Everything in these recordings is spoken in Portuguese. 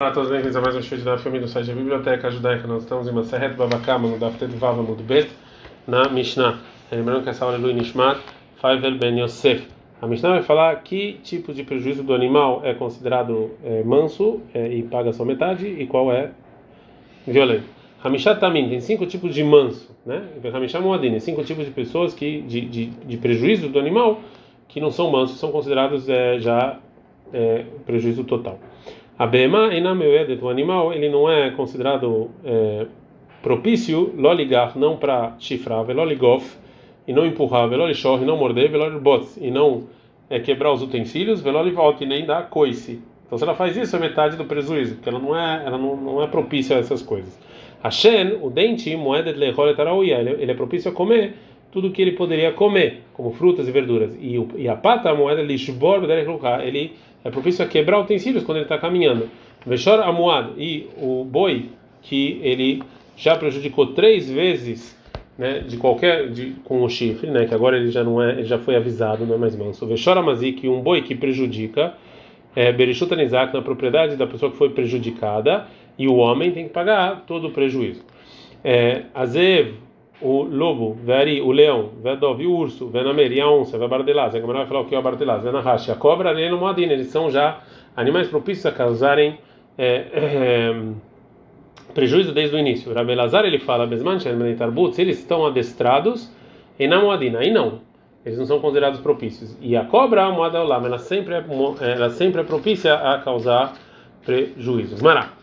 Olá a todos, bem-vindos a mais um show da filme do site da Biblioteca Judaica. Nós estamos em Maseret Babakama, no Daf Tet Vav Amud Bet, na Mishnah. Lembrando que essa aula é Lui Nishmat, Faivel Ben Yosef. A Mishnah vai falar que tipo de prejuízo do animal é considerado é, manso é, e paga só metade e qual é violento. Hamishat Tamin tem cinco tipos de manso, né? Hamishat Moadin, cinco tipos de pessoas que de, de, de prejuízo do animal que não são mansos, são considerados é, já é, prejuízo total. A bema inameuedet, o animal, ele não é considerado é, propício, loligar, não para chifrar, veloligof, e não empurrar, velolishor, e não morder, velolibots, e não é, quebrar os utensílios, velolivot, e nem dar coice. Então, se ela faz isso, é metade do prejuízo, porque ela não é, ela não, não é propícia a essas coisas. A shen, o dente, moedet lecholet ele é propício a comer tudo que ele poderia comer, como frutas e verduras. E, e a pata, a moeda lishbor, ele é propício a quebrar utensílios quando ele está caminhando. Veshor amuad e o boi que ele já prejudicou três vezes, né, de qualquer de, com o chifre, né, que agora ele já não é, ele já foi avisado, não é mais manso. Veshor amazik, um boi que prejudica, é, berishut anizak na propriedade da pessoa que foi prejudicada e o homem tem que pagar todo o prejuízo. É, azev o lobo, veri, o leão, vedov, o urso, venamer, e a onça, vebardelaz, a câmera vai falar o que é o bardelaz, venahash, a cobra, nem no moadina, eles são já animais propícios a causarem é, é, prejuízo desde o início. Rabelazar ele fala, besman se eles estão adestrados, e na moadina, aí não, eles não são considerados propícios. E a cobra, a moada ela sempre é, ela sempre é propícia a causar prejuízos. Mará.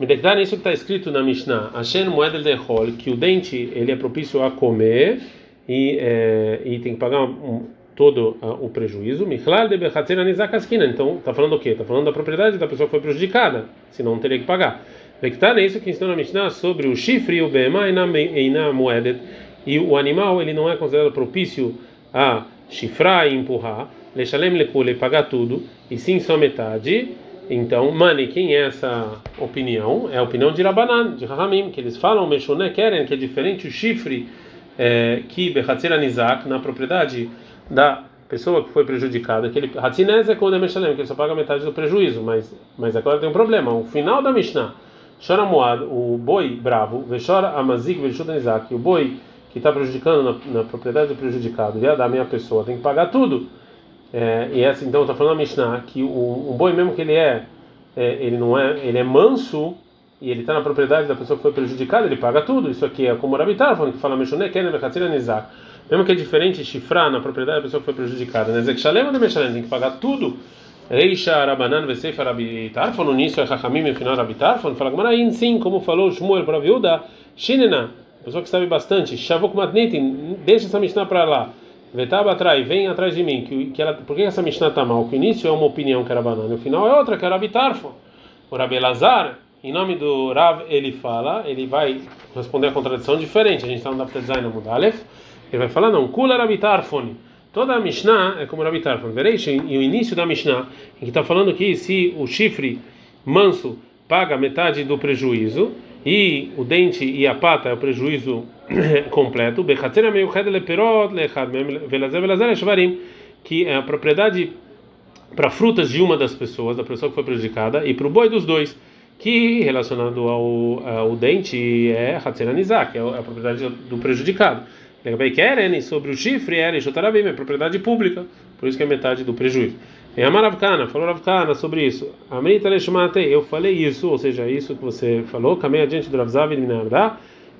Medekdan, isso que está escrito na Mishnah, Ashen Moedel Dechol, que o dente ele é propício a comer e, é, e tem que pagar um, todo uh, o prejuízo. Michlal de Bechatzer Anizakaskina. Então, está falando o quê? Está falando da propriedade da pessoa que foi prejudicada, senão não teria que pagar. Medekdan é isso que ensinou na Mishnah sobre o chifre e o Bema e na Moedet. E o animal ele não é considerado propício a chifrar e empurrar. Lechalem lekule, pagar tudo, e sim só metade. Então, Mani, quem é essa opinião? É a opinião de Rabanan, de Rahamim, que eles falam, Meshuné querem, que é diferente o chifre é, que Bechatzir Anizak, na propriedade da pessoa que foi prejudicada, que ele Hatzinez é quando é Meshalem, que ele só paga metade do prejuízo, mas, mas agora tem um problema. O final da Mishnah, Chora Moad, o boi bravo, Vechora Amazik Anizak, o boi que está prejudicando na, na, propriedade do prejudicado, e da minha pessoa, tem que pagar tudo. É, e essa então está falando a Mishnah que o, boi mesmo que ele é, é, ele não é, ele é manso e ele está na propriedade da pessoa que foi prejudicada, ele paga tudo. Isso aqui é como Rabitar, falando que fala Meshone Kenem Nizak. Mesmo que é diferente chifrar na propriedade da pessoa que foi prejudicada, né? Zek Shalem ou tem que pagar tudo. Reisha Rabanan Vesefa Rabitar, falou nisso, é Chachamim no final Rabitar, falando, fala Gmarain, sim, como falou Shmuel para a viúda, Shinena, pessoa que sabe bastante, Shavok Matnitin, deixa essa Mishnah para lá. Vetaba atrai, vem atrás de mim. Que, que ela, por que essa Mishnah está mal? Que o início é uma opinião que era banana, o final é outra, que era Bitarfo. O Rabi Elazar, em nome do Rav, ele fala, ele vai responder a contradição diferente. A gente está no Dafta Design no. Ele vai falar, não, Kula Rabitarfon. Toda a Mishnah é como Rabitarfon. Vereis, e o início da Mishnah, em que está falando que se o chifre manso paga metade do prejuízo, e o dente e a pata é o prejuízo completo, que é a propriedade para frutas de uma das pessoas, da pessoa que foi prejudicada, e para o boi dos dois, que relacionado ao, ao dente é Hatzeranizak, é a propriedade do prejudicado. Sobre o chifre, é a propriedade pública, por isso que é metade do prejuízo. E a Maravkana, falou Ravkana sobre isso. Amrita eu falei isso, ou seja, isso que você falou, caminhei adiante do Ravzav e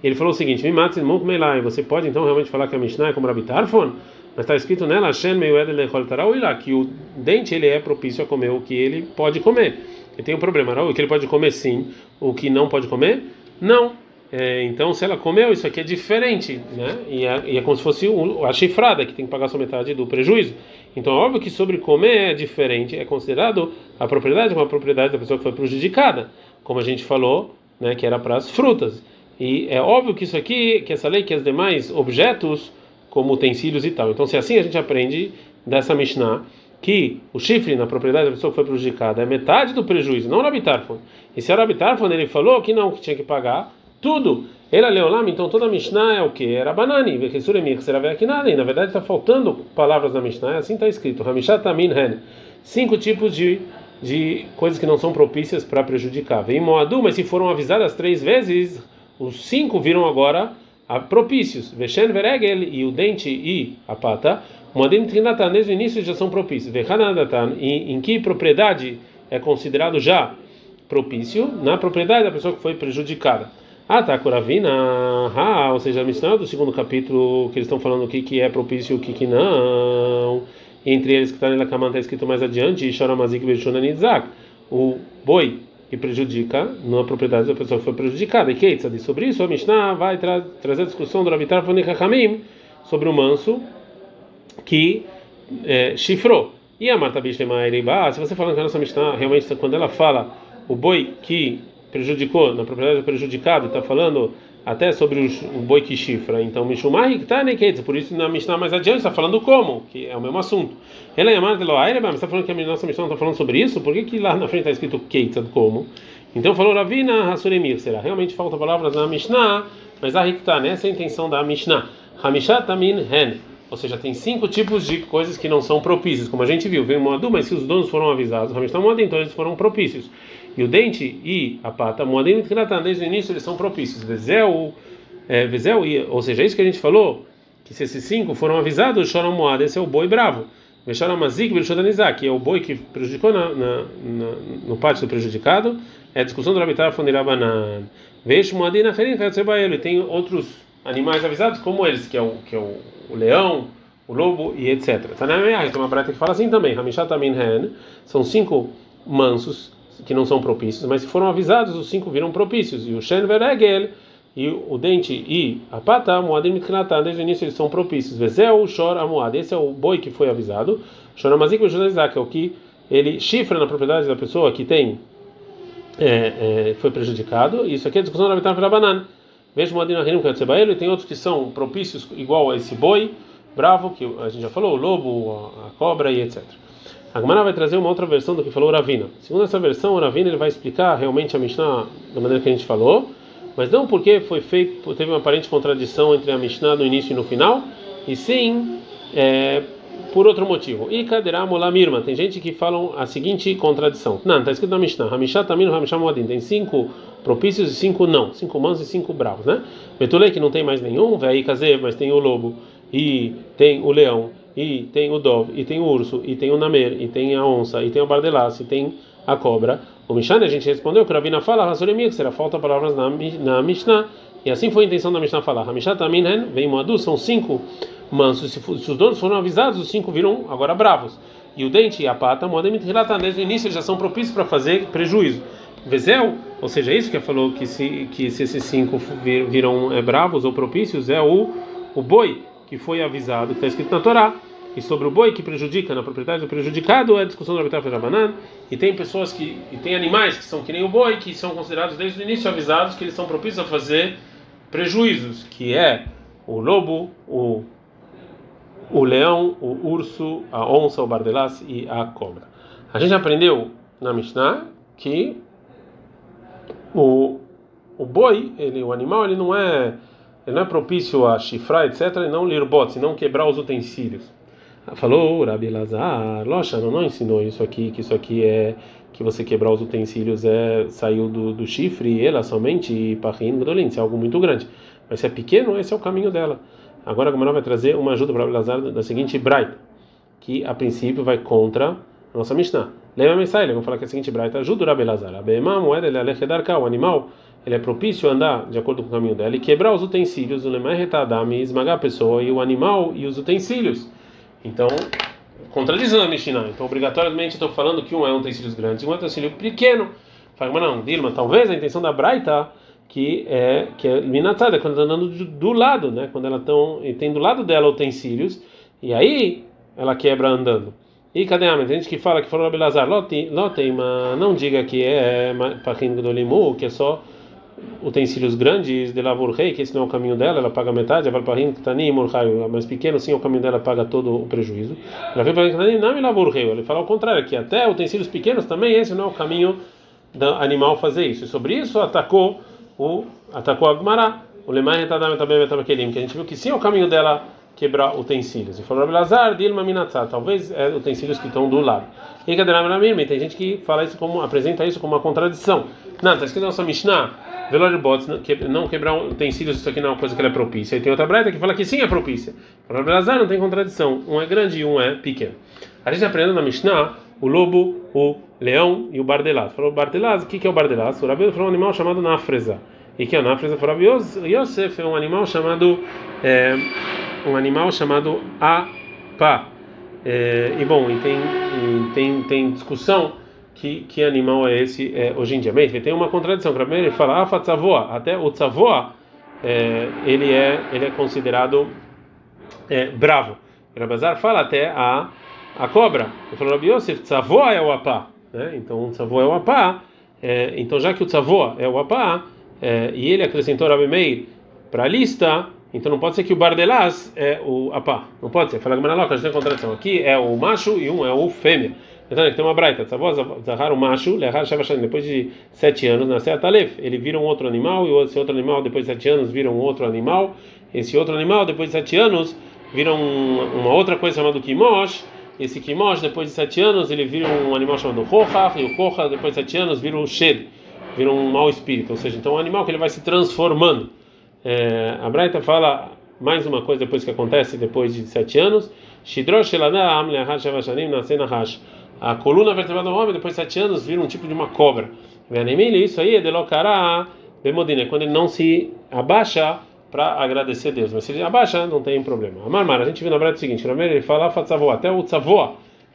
ele falou o seguinte: Mimatsin Mukmelai, você pode então realmente falar que a Mishnah é como Rabitarfon? Mas está escrito nela, Hashem Meued Lechol Tarauilá, que o dente ele é propício a comer o que ele pode comer. E tem um problema, o que ele pode comer sim, o que não pode comer, não. É, então, se ela comeu, isso aqui é diferente, né? E é, e é como se fosse a chifrada, que tem que pagar sua metade do prejuízo. Então, é óbvio que sobre comer é diferente, é considerado a propriedade como a propriedade da pessoa que foi prejudicada, como a gente falou, né, que era para as frutas. E é óbvio que isso aqui, que essa lei, que as demais objetos, como utensílios e tal. Então, se assim a gente aprende dessa Mishnah que o chifre na propriedade da pessoa que foi prejudicada é metade do prejuízo, não o Rabitarfon. E se era Rabitarfon, ele falou que não, que tinha que pagar tudo. Ele Leolam, então toda a Mishnah é o que? Era banani, Vekesuremir, será ver aqui nada. E na verdade está faltando palavras da Mishnah, assim está escrito. Hamishat Tamin Hen. Cinco tipos de de coisas que não são propícias para prejudicar. Vem Moadu, mas se foram avisadas três vezes, os cinco viram agora propícios. Veshen Veregel e o dente e a pata. Moadim Trinatan, desde o início já são propícios. Vechanadatan, em que propriedade é considerado já propício? Na propriedade da pessoa que foi prejudicada. Ah, tá, Kuravina, ah, ou seja, a missão do segundo capítulo que eles estão falando o que, que é propício e o que, que não entre eles que está na Kamã está escrito mais adiante, Shoramazik Beshunanizak, o boi que prejudica na propriedade da pessoa que foi prejudicada. E Keitza diz sobre isso, a Mishnah vai tra trazer a discussão do Rabitar Hamim sobre o manso que é, chifrou. E a Marta Bishlema se você falando que a nossa Mishnah realmente, quando ela fala o boi que prejudicou, na propriedade do prejudicado, está falando até sobre o, o boi que chifra. Então, Mishumai tá neketz, por isso na Mishnah mais adiante está falando como, que é o mesmo assunto. Ela é está falando que a nossa Mishnah está falando sobre isso, por que, que lá na frente está escrito Keitza como? Então falou Ravina Hasuremir, será? Realmente falta palavras na Mishnah, mas a Rikta, nessa é a intenção da Mishnah. Hamishat Tamin Hen. Ou seja, tem cinco tipos de coisas que não são propícias, como a gente viu. Veio Moadu, mas se os donos foram avisados, Moadu, então eles foram propícios. E o dente e a pata, Moadim e desde o início eles são propícios. Vezel, é, Vezel, ou seja, é isso que a gente falou, que se esses cinco foram avisados, choram Moad, esse é o boi bravo. Veshoramazik, que é o boi que prejudicou na, no pátio do prejudicado, é a discussão do Rabitar Fonirabanan. Vejo Moadin Acherin, ele tem outros animais avisados como eles, que é o, que é o, o leão, o lobo e etc. Tanamei, tem uma brata que fala assim também, Hamishat Amin Hen, são cinco mansos que não são propícios, mas se foram avisados, os cinco viram propícios. E o Shen Veregel, e o dente e a pata, Moadim Mitkinatan, desde o início eles são propícios. Vezel, Shor, Amuad, esse é o boi que foi avisado. Shor Amazik, Isaac, é o que ele chifra na propriedade da pessoa que tem, é, é, foi prejudicado. Isso aqui é discussão da Bitan Rabanan. Vejo Moadim Ahirim Katsebael, e tem outros que são propícios igual a esse boi bravo, que a gente já falou, o lobo, a, cobra e etc. A Gemara vai trazer uma outra versão do que falou Ravina. Segundo essa versão, o Ravina ele vai explicar realmente a Mishnah da maneira que a gente falou, mas não porque foi feito, teve uma aparente contradição entre a Mishnah no início e no final, e sim é, por outro motivo. E tem gente que falam a seguinte contradição. Não, está escrito na Mishnah, Hamishá Hamishá tem cinco propícios e cinco não, cinco mãos e cinco bravos, né? Betulei que não tem mais nenhum, mas tem o lobo, e tem o leão, e tem o dove, e tem o urso, e tem o namer, e tem a onça, e tem o bardelas, e tem a cobra. O Mishane a gente respondeu que o Ravina fala, que será falta palavras na, na Mishnah, e assim foi a intenção da Mishnah falar. Hamishat Taminen, vem Moadu, são cinco mansos, se, se, os donos foram avisados, os cinco viram agora bravos. E o dente e a pata, Moadem desde o início eles já são propícios para fazer prejuízo. Vezel, ou seja, isso que falou que se, que se esses cinco viram é, bravos ou propícios, é o, o boi que foi avisado, que está escrito na Torá. E sobre o boi que prejudica na propriedade do prejudicado é a discussão do Abitar Rabanan. E tem pessoas que. E tem animais que são que nem o boi, que são considerados desde o início avisados que eles são propícios a fazer prejuízos, que é o lobo, o, o leão, o urso, a onça, o bardelas e a cobra. A gente aprendeu na Mishnah que o, o boi, ele, o animal, ele não é ele não é propício a chifrar, etc., e não lirbot, não quebrar os utensílios. Falou Rabi Lazar, Locha não, ensinou isso aqui, que isso aqui é que você quebrar os utensílios é saiu do, do chifre, ela somente e parrin se é algo muito grande. Mas se é pequeno, esse é o caminho dela. Agora a Gamara vai trazer uma ajuda para Rabi Lazar da seguinte Bright, que a princípio vai contra a nossa Mishnah. Lembra a mensagem, vamos falar que a seguinte Bright ajuda o Rabi Lazar. A ele é o animal ele é propício a andar de acordo com o caminho dela e quebrar os utensílios, o lemar retadame, esmagar a pessoa e o animal e os utensílios. Então, contradizendo a Mishnah. Então, obrigatoriamente, estou falando que um é um utensílio grande e um é um utensílio pequeno. Fala, mas não, Dilma, talvez a intenção da Braita que é que é minatada quando está andando do, do, lado, né? Quando ela tão, tem do lado dela utensílios e aí ela quebra andando. E cadê a gente que fala que falou Abelazar, lotem, mas não diga que é Pachin Gdolimu, que é só utensílios grandes de lavor rei, que esse não é o caminho dela, ela paga metade, a Valparim Ktanim Murhaio, mais pequeno, sim, é o caminho dela paga todo o prejuízo. Ela vem para Ktanim, não me lavor rei, ele fala ao contrário, que até utensílios pequenos também, esse não é o caminho do animal fazer isso. E sobre isso atacou o atacou a Gmará, o Lemai Retadam também que a gente viu que sim é o caminho dela quebrar utensílios. E falou Abelazar, Dilma Minatzá, talvez é utensílios que estão do lado. E tem gente que fala isso como, apresenta isso como uma contradição. Não, está escrito na nossa Mishnah, Velor bots, não quebrar utensílios, isso aqui não é uma coisa que é propícia. E tem outra breta que fala que sim é propícia. Falou Abelazar, não tem contradição. Um é grande e um é pequeno. A gente aprendeu na Mishnah o lobo, o leão e o bardelaz. Falou bardelaz, o que, que é o bardelaz? O Rabino falou um animal chamado nafreza. E que é o nafreza? Falou Yosef é um animal chamado é, um animal chamado apa. É, e bom, e tem, e tem, tem discussão que, que animal é esse é, hoje em dia. Mas tem uma contradição. Primeiro ele fala afa tzavoa, até o tzavoa é, ele é ele é considerado é, bravo. Rabazar fala até a a cobra. Ele falou Rabi Yosef, tzavoa é o apá. Né? Então o tzavoa é o apá. É, então já que o tzavoa é o apá é, e ele acrescentou Rabi Meir para a lista então não pode ser que o bardelaz é o apá. Não pode ser. Fala que a gente tem contradição. Aqui é o macho e um é o fêmea. Então tem uma braita. Zahar o macho, depois de sete anos, nasce a talef. Ele vira um outro animal e esse outro animal depois de sete anos vira um outro animal. Esse outro animal depois de sete anos vira um, uma outra coisa chamada kimosh. Esse kimosh depois de sete anos ele vira um animal chamado rocha e o rocha depois de sete anos vira um shed, vira um mau espírito. Ou seja, então é um animal que ele vai se transformando. É, a Braita fala mais uma coisa depois que acontece depois de sete anos. A coluna vertebral do homem depois de sete anos vira um tipo de uma cobra. Isso aí é delocará bemodina, quando ele não se abaixa para agradecer a Deus. Mas se ele abaixa, não tem problema. A Marmara, a gente viu na Braita o seguinte: ele fala fatzavoa, até o tzavoa,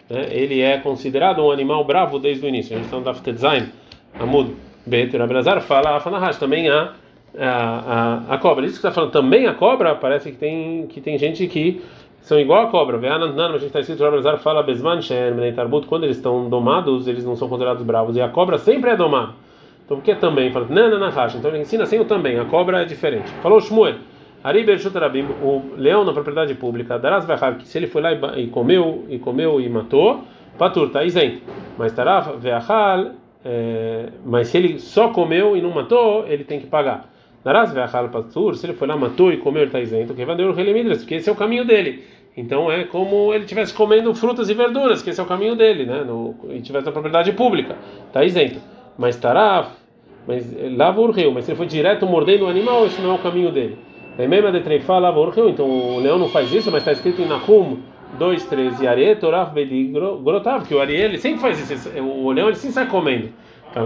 né, ele é considerado um animal bravo desde o início. A gente está no Daftetzain, Amud Bet, Rabelazar fala, Afanahash, também há a, a, a cobra. Isso que está falando também a cobra, parece que tem, que tem gente que são igual a cobra. A gente está escrito, fala, quando eles estão domados, eles não são considerados bravos. E a cobra sempre é domada. Então, por que também? Fala, não, não, não, Então, ele ensina assim o também. A cobra é diferente. Falou Shmuel. Ariber Shutarabim, o leão na propriedade pública, Daraz Vahar, que se ele foi lá e comeu, e comeu e matou, Patur, está isento. Mas Taraf Veachal, é, mas se ele só comeu e não matou, ele tem que pagar. Daraz Veachal Patur, se ele foi lá, matou e comeu, ele está isento. Que vai o porque esse é o caminho dele. Então é como ele estivesse comendo frutas e verduras, que esse é o caminho dele, né? No, e estivesse na propriedade pública, está isento. Mas Taraf, mas lava rio, mas se ele foi direto mordendo o animal, esse não é o caminho dele. Mesma de Treifa lava rio, então o leão não faz isso, mas está escrito em Nahum 2, 13, e Ariel, Toraf, Grotav, que o Ariel ele sempre faz isso, o leão ele sempre sai comendo.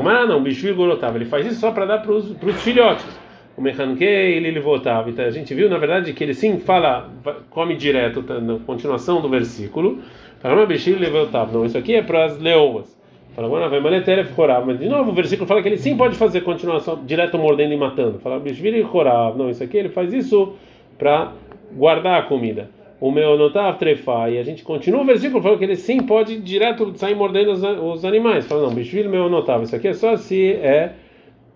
Mas não, bicho Grotav, ele faz isso só para dar para os filhotes. O Mechanquei, ele, voltava. Então a gente viu, na verdade, que ele sim fala, come direto, tá, na continuação do versículo. Fala, mas Não, isso aqui é para as leoas. Fala. Mas de novo o versículo fala que ele sim pode fazer continuação direto mordendo e matando. Fala, bishvili chorav. Não, isso aqui ele faz isso para guardar a comida. O meu notav trefa. E a gente continua o versículo falando que ele sim pode direto sair mordendo os, os animais. Fala, não, bishvili meu notav. Isso aqui é só se é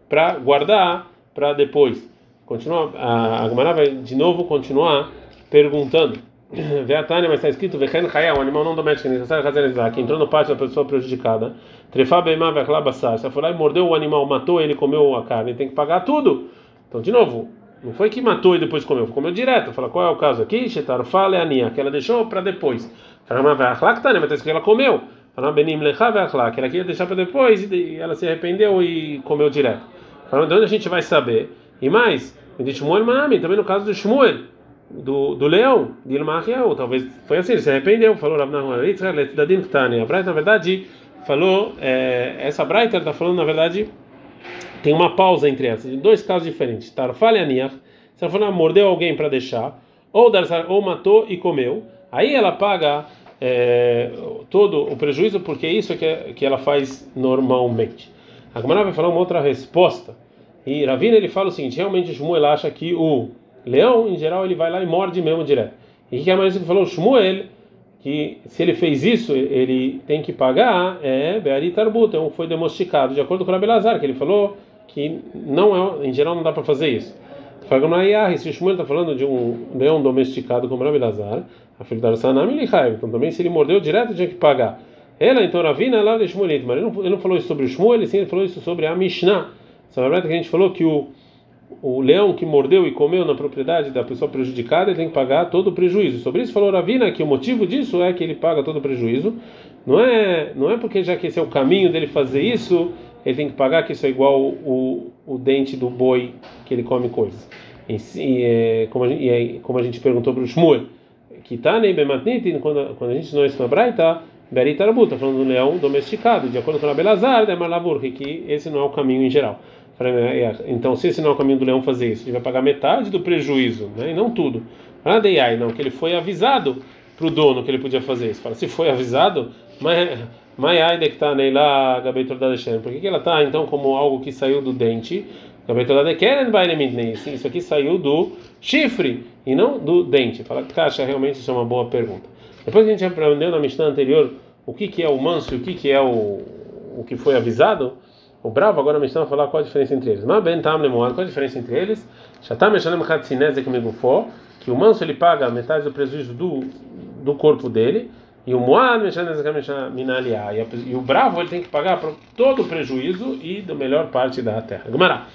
para guardar para depois. Continua, a Agmará vai de novo continuar perguntando. Vê a Tânia, mas está escrito Vechen Chaya, um animal não doméstico, que entrou no pátio da pessoa prejudicada. Trefá Beimá Vechla Bassar. Se foi lá e mordeu o animal, matou ele, comeu a carne, tem que pagar tudo. Então, de novo, não foi que matou e depois comeu, comeu direto. Fala, qual é o caso aqui? Shetar Fale Ania, que ela deixou para depois. Fala, Vechla Tânia, mas está escrito que ela comeu. Fala, Benim Lecha Vechla, que ela queria deixar para depois e ela se arrependeu e comeu direto. Fala, de onde a gente vai saber? E mais, de Shmuel Manami, também no caso do Shmuel do, do leão, de Ilmachiel, talvez foi assim, ele se arrependeu, falou. A Braita, na verdade, falou, é, essa Braita está falando, na verdade, tem uma pausa entre essas, dois casos diferentes. Tarfale Aniach, se ela for mordeu alguém para deixar, ou, ou matou e comeu, aí ela paga é, todo o prejuízo, porque é isso que, que ela faz normalmente. A Gemara vai falar uma outra resposta. E Ravina ele fala o seguinte: realmente Shmuel acha que o Leão, em geral, ele vai lá e morde mesmo direto. E o que é mais que falou? Shmuel, que se ele fez isso, ele tem que pagar, é Beari Tarbut, então foi domesticado, de acordo com o Abelazar, que ele falou que não é, em geral não dá para fazer isso. Se o Shmuel está falando de um leão domesticado como a da Sanam então também se ele mordeu direto tinha que pagar. Ela, então, Ravina, lá de Shmuel, mas ele não, ele não falou isso sobre o Shmuel, sim ele falou isso sobre a Mishnah. Sabe que a gente falou que o o leão que mordeu e comeu na propriedade da pessoa prejudicada, ele tem que pagar todo o prejuízo. Sobre isso falou Ravina que o motivo disso é que ele paga todo o prejuízo. Não é, não é porque já que esse é o caminho dele fazer isso, ele tem que pagar que isso é igual o, o, dente do boi que ele come coisas. E, e, é, como, a gente, e como a gente perguntou para o Shmuel, que está nem bem quando, quando a gente ensinou isso na Braita, Beritarabu, está falando do leão domesticado, de acordo com a Belazar, da Marlavur, que esse não é o caminho em geral. É, então, se é o caminho do leão fazer isso, ele vai pagar metade do prejuízo, né? e não tudo. Não, não, que ele foi avisado para o dono que ele podia fazer isso. Fala, se foi avisado, mas mas ainda que está lá Gabeitor da Por que, que ela está então como algo que saiu do dente? Gabeitor da Keren Isso aqui saiu do chifre e não do dente. Fala caixa, realmente isso é uma boa pergunta. Depois que a gente aprendeu na Mishnah anterior o que, que é o manso e o que, que é o, o que foi avisado, o bravo agora me está a falar qual a diferença entre eles. Mas ben tam qual a diferença entre eles? Shatam meshalem chatzinezek megufo, que o manso ele paga metade do prejuízo do do corpo dele, e o moad minaliá, e o bravo ele tem que pagar todo o prejuízo e da melhor parte da terra. Gumará.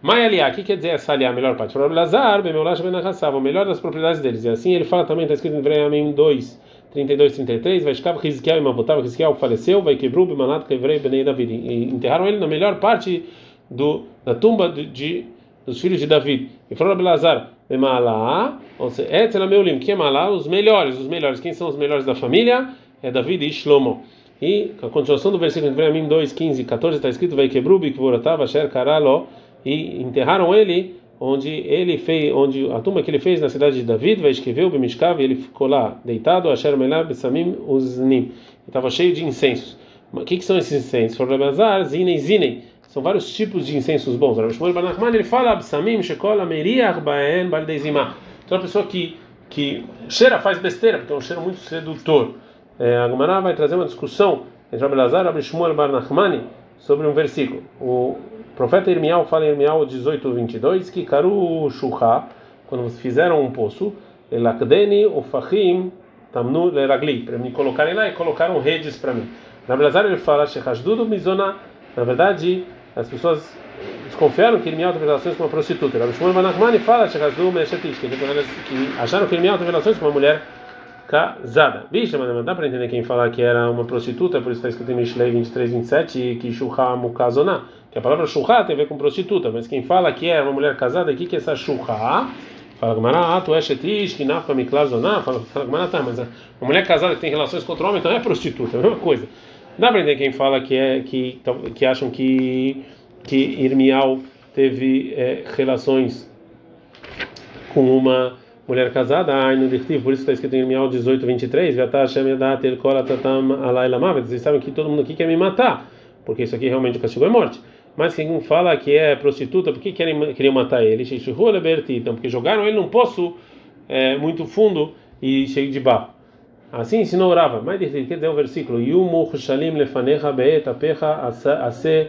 Maialiá, o que quer dizer essa aliá, a melhor parte? O Lazar, o melhor das propriedades deles. E assim ele fala também, está escrito em Vreamim 2, 32, 33, vai escapar Rizkiel e Mavotava, Rizkiel faleceu, vai quebrou, Bimanat, Kevrei, Benei David. E enterraram ele na melhor parte do, da tumba de, de dos filhos de David. E falou Lazar, Malá, ou seja, Etzelameulim, que é Malá, os melhores, os melhores. Quem são os melhores da família? É David e Shlomo. E a continuação do versículo de Vreamim 2, 15 e 14 está escrito: Vai quebrou, Bikvoratav, Asher Karalo, e enterraram ele onde ele fez, onde a tumba que ele fez na cidade de David, vai escrever o Bimishkav, ele ficou lá deitado, Asher Melab Samim Uznim, estava cheio de incensos. O que, que são esses incensos? Foram Zinem, Zinem. São vários tipos de incensos bons. O Shmuel Banachman ele fala Absamim, Shekol, Ameriach, Baen, Baldezimah. Então, a pessoa que, que cheira faz besteira, porque é um cheiro muito sedutor. É, a Gemara vai trazer uma discussão entre Abelazar e Shmuel Bar Nachmani sobre um versículo. O profeta Irmial fala em Irmial 18, 22 que Karu Shuha, quando fizeram um poço, Elakdeni Ufahim Tamnu Leragli, para me colocarem lá e colocaram redes para mim. Na Abelazar ele fala Shechashdudu Mizona, na verdade, as pessoas desconfiaram que Irmial teve relações com uma prostituta. Rabbi Shmuel fala Shechashdudu Meshetish, que acharam que Irmial teve relações com uma mulher casada. Vixe, mas não dá para entender quem falar que era uma prostituta, por isso está escrito em Mishlei 23, 27, e que Shuha Mukazona, que a palavra Shuha tem a ver com prostituta, mas quem fala que é uma mulher casada, o que, é essa Shuha? Fala Gamara, ah, tu é shetish, que nafka miklazona, fala Gamara, tá, mas uma mulher casada que tem relações com outro homem, então é prostituta, é a mesma coisa. Dá para entender quem fala que é, que, que acham que, que Irmial teve é, relações com uma mulher casada, ai no dirtiv, por isso está escrito em Irmial 18, 23, vocês sabem que todo mundo aqui quer me matar, porque isso aqui realmente o castigo é morte. Mas quem fala que é prostituta, por que querem, queriam matar ele? Então, porque jogaram ele num poço é, muito fundo e cheio de barro. Assim ensinou Rava. Mas quer dizer o versículo: Yumu shalim lefanecha beet apecha ase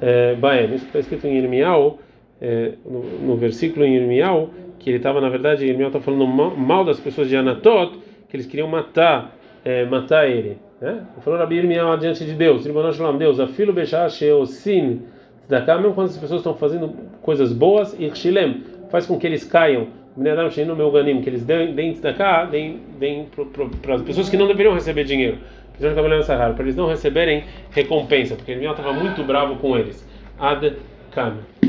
é, baem. Isso está escrito em Irmial, é, no, no versículo em Irmial, que ele estava, na verdade, Irmial está falando mal das pessoas de Anatot, que eles queriam matar, é, matar ele. Né? Falou Rabi Irmial diante de Deus, Deus, afilo bechar sheosin tzedakah, mesmo quando as pessoas estão fazendo coisas boas, irshilem, faz com que eles caiam, no meu ganim, que eles deem tzedakah, deem, deem para as pessoas que não deveriam receber dinheiro, para eles não receberem recompensa, porque Irmial estava muito bravo com eles. Ad Kana.